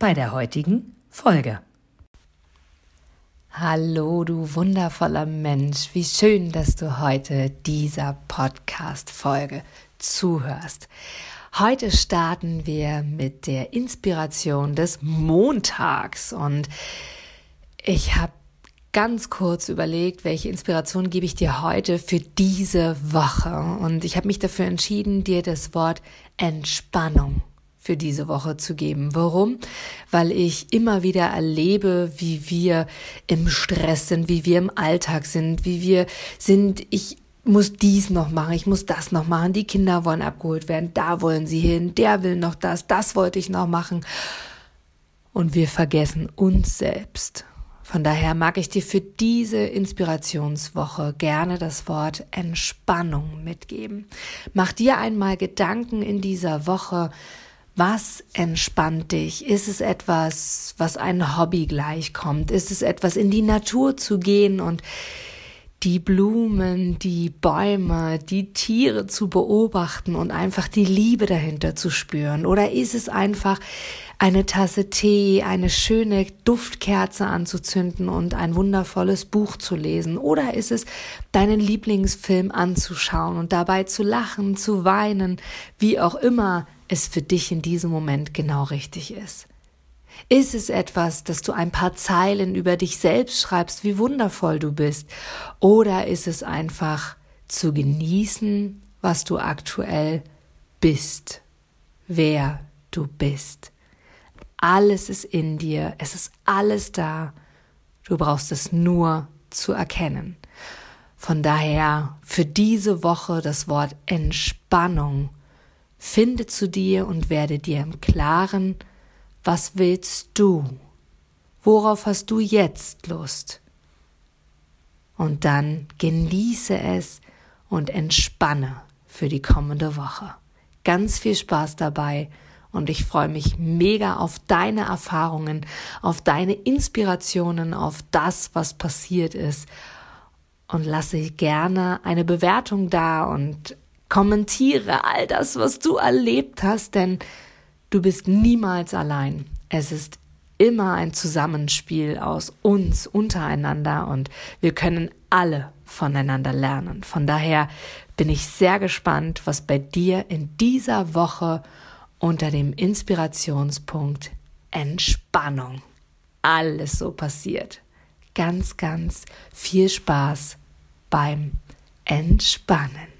bei der heutigen Folge. Hallo, du wundervoller Mensch. Wie schön, dass du heute dieser Podcast-Folge zuhörst. Heute starten wir mit der Inspiration des Montags und ich habe ganz kurz überlegt, welche Inspiration gebe ich dir heute für diese Woche und ich habe mich dafür entschieden, dir das Wort Entspannung für diese Woche zu geben. Warum? Weil ich immer wieder erlebe, wie wir im Stress sind, wie wir im Alltag sind, wie wir sind, ich muss dies noch machen, ich muss das noch machen, die Kinder wollen abgeholt werden, da wollen sie hin, der will noch das, das wollte ich noch machen. Und wir vergessen uns selbst. Von daher mag ich dir für diese Inspirationswoche gerne das Wort Entspannung mitgeben. Mach dir einmal Gedanken in dieser Woche, was entspannt dich? Ist es etwas, was ein Hobby gleichkommt? Ist es etwas, in die Natur zu gehen und die Blumen, die Bäume, die Tiere zu beobachten und einfach die Liebe dahinter zu spüren? Oder ist es einfach eine Tasse Tee, eine schöne Duftkerze anzuzünden und ein wundervolles Buch zu lesen? Oder ist es deinen Lieblingsfilm anzuschauen und dabei zu lachen, zu weinen, wie auch immer es für dich in diesem Moment genau richtig ist? Ist es etwas, dass du ein paar Zeilen über dich selbst schreibst, wie wundervoll du bist? Oder ist es einfach zu genießen, was du aktuell bist, wer du bist? Alles ist in dir, es ist alles da. Du brauchst es nur zu erkennen. Von daher für diese Woche das Wort Entspannung Finde zu dir und werde dir im Klaren, was willst du? Worauf hast du jetzt Lust? Und dann genieße es und entspanne für die kommende Woche. Ganz viel Spaß dabei und ich freue mich mega auf deine Erfahrungen, auf deine Inspirationen, auf das, was passiert ist und lasse gerne eine Bewertung da und Kommentiere all das, was du erlebt hast, denn du bist niemals allein. Es ist immer ein Zusammenspiel aus uns untereinander und wir können alle voneinander lernen. Von daher bin ich sehr gespannt, was bei dir in dieser Woche unter dem Inspirationspunkt Entspannung alles so passiert. Ganz, ganz viel Spaß beim Entspannen.